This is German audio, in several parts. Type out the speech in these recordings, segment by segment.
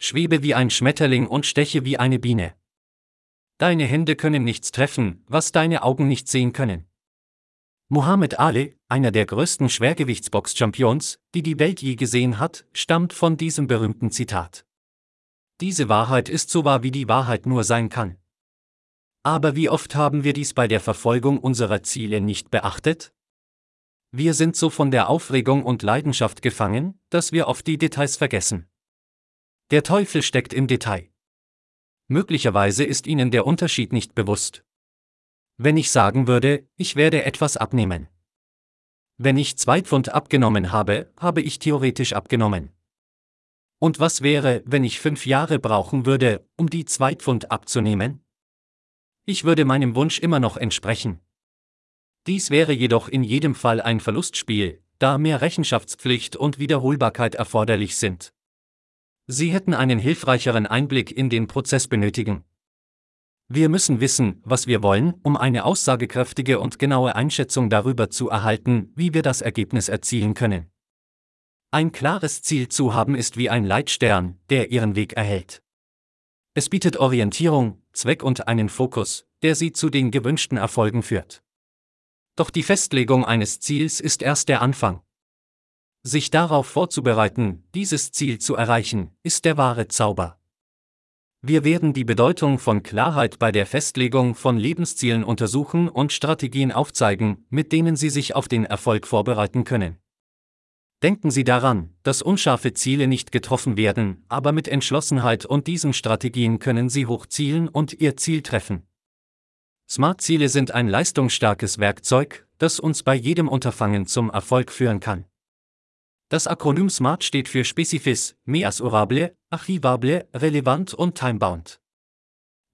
schwebe wie ein Schmetterling und steche wie eine Biene. Deine Hände können nichts treffen, was deine Augen nicht sehen können. Muhammad Ali, einer der größten Schwergewichtsbox-Champions, die die Welt je gesehen hat, stammt von diesem berühmten Zitat. Diese Wahrheit ist so wahr, wie die Wahrheit nur sein kann. Aber wie oft haben wir dies bei der Verfolgung unserer Ziele nicht beachtet? Wir sind so von der Aufregung und Leidenschaft gefangen, dass wir oft die Details vergessen. Der Teufel steckt im Detail. Möglicherweise ist Ihnen der Unterschied nicht bewusst. Wenn ich sagen würde, ich werde etwas abnehmen. Wenn ich zwei Pfund abgenommen habe, habe ich theoretisch abgenommen. Und was wäre, wenn ich fünf Jahre brauchen würde, um die zwei Pfund abzunehmen? Ich würde meinem Wunsch immer noch entsprechen. Dies wäre jedoch in jedem Fall ein Verlustspiel, da mehr Rechenschaftspflicht und Wiederholbarkeit erforderlich sind. Sie hätten einen hilfreicheren Einblick in den Prozess benötigen. Wir müssen wissen, was wir wollen, um eine aussagekräftige und genaue Einschätzung darüber zu erhalten, wie wir das Ergebnis erzielen können. Ein klares Ziel zu haben ist wie ein Leitstern, der Ihren Weg erhält. Es bietet Orientierung, Zweck und einen Fokus, der Sie zu den gewünschten Erfolgen führt. Doch die Festlegung eines Ziels ist erst der Anfang. Sich darauf vorzubereiten, dieses Ziel zu erreichen, ist der wahre Zauber. Wir werden die Bedeutung von Klarheit bei der Festlegung von Lebenszielen untersuchen und Strategien aufzeigen, mit denen Sie sich auf den Erfolg vorbereiten können. Denken Sie daran, dass unscharfe Ziele nicht getroffen werden, aber mit Entschlossenheit und diesen Strategien können Sie hochzielen und Ihr Ziel treffen. Smart-Ziele sind ein leistungsstarkes Werkzeug, das uns bei jedem Unterfangen zum Erfolg führen kann. Das Akronym SMART steht für Spezifis, Measurable, Archivable, Relevant und Timebound.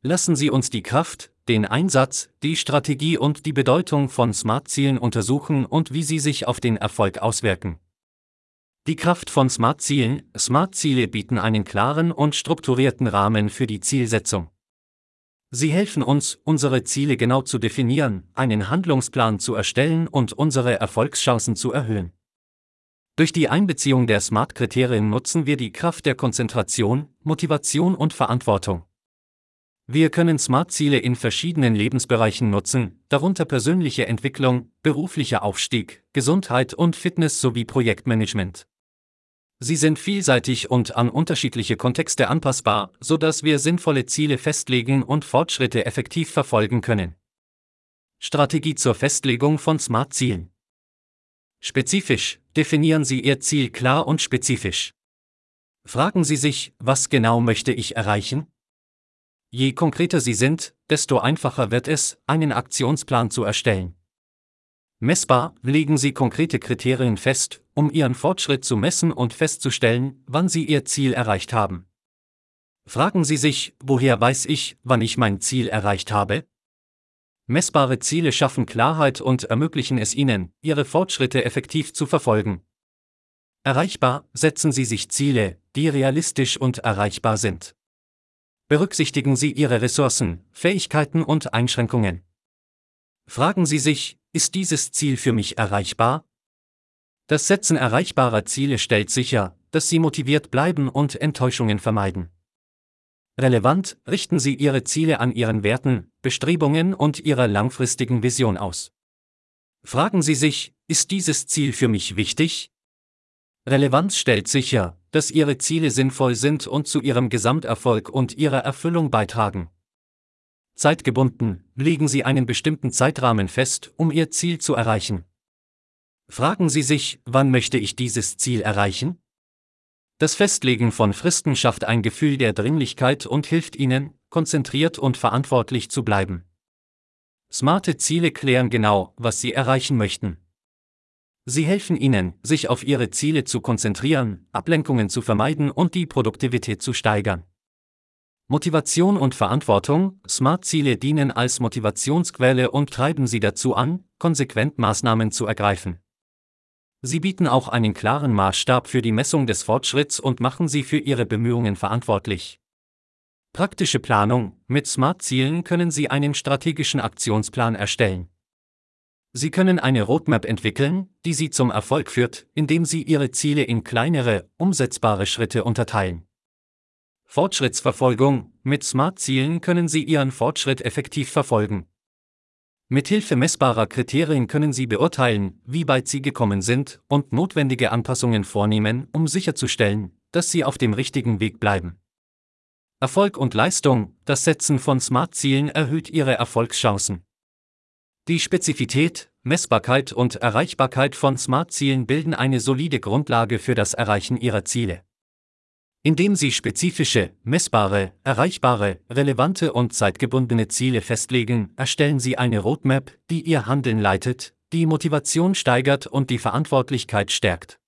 Lassen Sie uns die Kraft, den Einsatz, die Strategie und die Bedeutung von SMART-Zielen untersuchen und wie sie sich auf den Erfolg auswirken. Die Kraft von Smart-Zielen, Smart-Ziele bieten einen klaren und strukturierten Rahmen für die Zielsetzung. Sie helfen uns, unsere Ziele genau zu definieren, einen Handlungsplan zu erstellen und unsere Erfolgschancen zu erhöhen. Durch die Einbeziehung der SMART-Kriterien nutzen wir die Kraft der Konzentration, Motivation und Verantwortung. Wir können SMART-Ziele in verschiedenen Lebensbereichen nutzen, darunter persönliche Entwicklung, beruflicher Aufstieg, Gesundheit und Fitness sowie Projektmanagement. Sie sind vielseitig und an unterschiedliche Kontexte anpassbar, so dass wir sinnvolle Ziele festlegen und Fortschritte effektiv verfolgen können. Strategie zur Festlegung von Smart-Zielen. Spezifisch, definieren Sie Ihr Ziel klar und spezifisch. Fragen Sie sich, was genau möchte ich erreichen? Je konkreter Sie sind, desto einfacher wird es, einen Aktionsplan zu erstellen. Messbar legen Sie konkrete Kriterien fest, um Ihren Fortschritt zu messen und festzustellen, wann Sie Ihr Ziel erreicht haben. Fragen Sie sich, woher weiß ich, wann ich mein Ziel erreicht habe? Messbare Ziele schaffen Klarheit und ermöglichen es Ihnen, Ihre Fortschritte effektiv zu verfolgen. Erreichbar setzen Sie sich Ziele, die realistisch und erreichbar sind. Berücksichtigen Sie Ihre Ressourcen, Fähigkeiten und Einschränkungen. Fragen Sie sich, ist dieses Ziel für mich erreichbar? Das Setzen erreichbarer Ziele stellt sicher, dass Sie motiviert bleiben und Enttäuschungen vermeiden. Relevant richten Sie Ihre Ziele an Ihren Werten, Bestrebungen und Ihrer langfristigen Vision aus. Fragen Sie sich, ist dieses Ziel für mich wichtig? Relevanz stellt sicher, dass Ihre Ziele sinnvoll sind und zu Ihrem Gesamterfolg und Ihrer Erfüllung beitragen. Zeitgebunden, legen Sie einen bestimmten Zeitrahmen fest, um Ihr Ziel zu erreichen. Fragen Sie sich, wann möchte ich dieses Ziel erreichen? Das Festlegen von Fristen schafft ein Gefühl der Dringlichkeit und hilft Ihnen, konzentriert und verantwortlich zu bleiben. Smarte Ziele klären genau, was Sie erreichen möchten. Sie helfen Ihnen, sich auf Ihre Ziele zu konzentrieren, Ablenkungen zu vermeiden und die Produktivität zu steigern. Motivation und Verantwortung, Smart-Ziele dienen als Motivationsquelle und treiben Sie dazu an, konsequent Maßnahmen zu ergreifen. Sie bieten auch einen klaren Maßstab für die Messung des Fortschritts und machen Sie für Ihre Bemühungen verantwortlich. Praktische Planung Mit Smart-Zielen können Sie einen strategischen Aktionsplan erstellen. Sie können eine Roadmap entwickeln, die Sie zum Erfolg führt, indem Sie Ihre Ziele in kleinere, umsetzbare Schritte unterteilen. Fortschrittsverfolgung, mit Smart-Zielen können Sie Ihren Fortschritt effektiv verfolgen. Mithilfe messbarer Kriterien können Sie beurteilen, wie weit Sie gekommen sind und notwendige Anpassungen vornehmen, um sicherzustellen, dass Sie auf dem richtigen Weg bleiben. Erfolg und Leistung, das Setzen von Smart-Zielen erhöht Ihre Erfolgschancen. Die Spezifität, Messbarkeit und Erreichbarkeit von Smart-Zielen bilden eine solide Grundlage für das Erreichen Ihrer Ziele. Indem Sie spezifische, messbare, erreichbare, relevante und zeitgebundene Ziele festlegen, erstellen Sie eine Roadmap, die Ihr Handeln leitet, die Motivation steigert und die Verantwortlichkeit stärkt.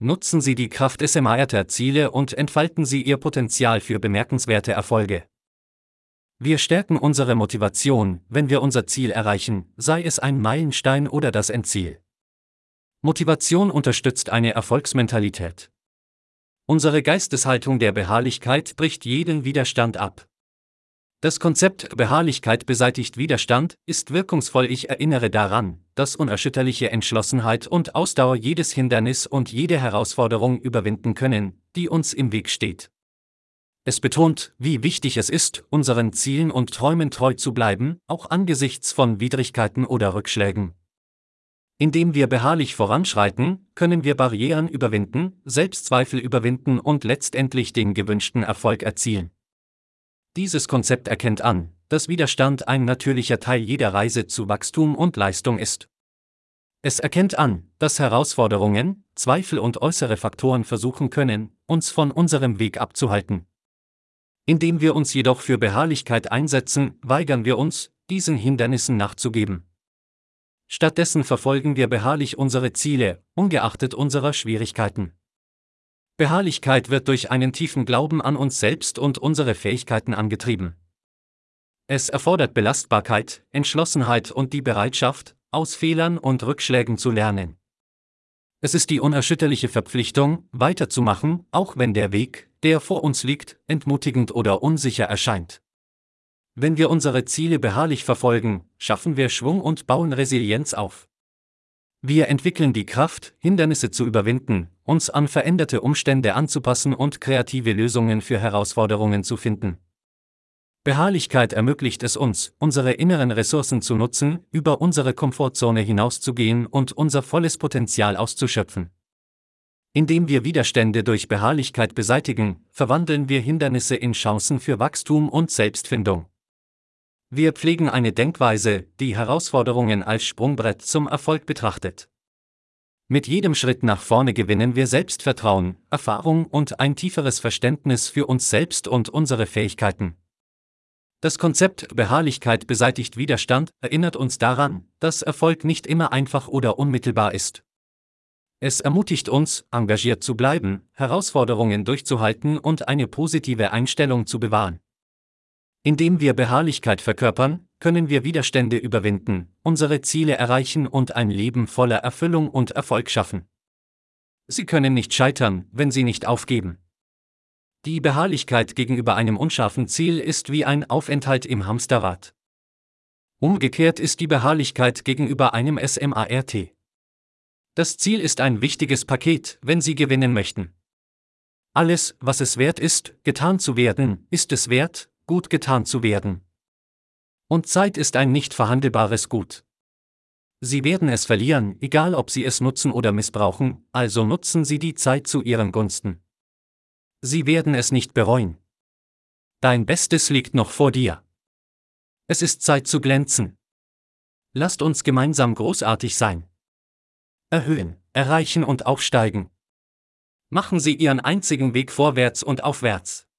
Nutzen Sie die Kraft SMARter Ziele und entfalten Sie Ihr Potenzial für bemerkenswerte Erfolge. Wir stärken unsere Motivation, wenn wir unser Ziel erreichen, sei es ein Meilenstein oder das Endziel. Motivation unterstützt eine Erfolgsmentalität. Unsere Geisteshaltung der Beharrlichkeit bricht jeden Widerstand ab. Das Konzept Beharrlichkeit beseitigt Widerstand ist wirkungsvoll. Ich erinnere daran, dass unerschütterliche Entschlossenheit und Ausdauer jedes Hindernis und jede Herausforderung überwinden können, die uns im Weg steht. Es betont, wie wichtig es ist, unseren Zielen und Träumen treu zu bleiben, auch angesichts von Widrigkeiten oder Rückschlägen. Indem wir beharrlich voranschreiten, können wir Barrieren überwinden, Selbstzweifel überwinden und letztendlich den gewünschten Erfolg erzielen. Dieses Konzept erkennt an, dass Widerstand ein natürlicher Teil jeder Reise zu Wachstum und Leistung ist. Es erkennt an, dass Herausforderungen, Zweifel und äußere Faktoren versuchen können, uns von unserem Weg abzuhalten. Indem wir uns jedoch für Beharrlichkeit einsetzen, weigern wir uns, diesen Hindernissen nachzugeben. Stattdessen verfolgen wir beharrlich unsere Ziele, ungeachtet unserer Schwierigkeiten. Beharrlichkeit wird durch einen tiefen Glauben an uns selbst und unsere Fähigkeiten angetrieben. Es erfordert Belastbarkeit, Entschlossenheit und die Bereitschaft, aus Fehlern und Rückschlägen zu lernen. Es ist die unerschütterliche Verpflichtung, weiterzumachen, auch wenn der Weg, der vor uns liegt, entmutigend oder unsicher erscheint. Wenn wir unsere Ziele beharrlich verfolgen, schaffen wir Schwung und bauen Resilienz auf. Wir entwickeln die Kraft, Hindernisse zu überwinden, uns an veränderte Umstände anzupassen und kreative Lösungen für Herausforderungen zu finden. Beharrlichkeit ermöglicht es uns, unsere inneren Ressourcen zu nutzen, über unsere Komfortzone hinauszugehen und unser volles Potenzial auszuschöpfen. Indem wir Widerstände durch Beharrlichkeit beseitigen, verwandeln wir Hindernisse in Chancen für Wachstum und Selbstfindung. Wir pflegen eine Denkweise, die Herausforderungen als Sprungbrett zum Erfolg betrachtet. Mit jedem Schritt nach vorne gewinnen wir Selbstvertrauen, Erfahrung und ein tieferes Verständnis für uns selbst und unsere Fähigkeiten. Das Konzept Beharrlichkeit beseitigt Widerstand erinnert uns daran, dass Erfolg nicht immer einfach oder unmittelbar ist. Es ermutigt uns, engagiert zu bleiben, Herausforderungen durchzuhalten und eine positive Einstellung zu bewahren. Indem wir Beharrlichkeit verkörpern, können wir Widerstände überwinden, unsere Ziele erreichen und ein Leben voller Erfüllung und Erfolg schaffen. Sie können nicht scheitern, wenn Sie nicht aufgeben. Die Beharrlichkeit gegenüber einem unscharfen Ziel ist wie ein Aufenthalt im Hamsterrad. Umgekehrt ist die Beharrlichkeit gegenüber einem SMART. Das Ziel ist ein wichtiges Paket, wenn Sie gewinnen möchten. Alles, was es wert ist, getan zu werden, ist es wert, gut getan zu werden. Und Zeit ist ein nicht verhandelbares Gut. Sie werden es verlieren, egal ob Sie es nutzen oder missbrauchen, also nutzen Sie die Zeit zu Ihren Gunsten. Sie werden es nicht bereuen. Dein Bestes liegt noch vor dir. Es ist Zeit zu glänzen. Lasst uns gemeinsam großartig sein. Erhöhen, erreichen und aufsteigen. Machen Sie Ihren einzigen Weg vorwärts und aufwärts.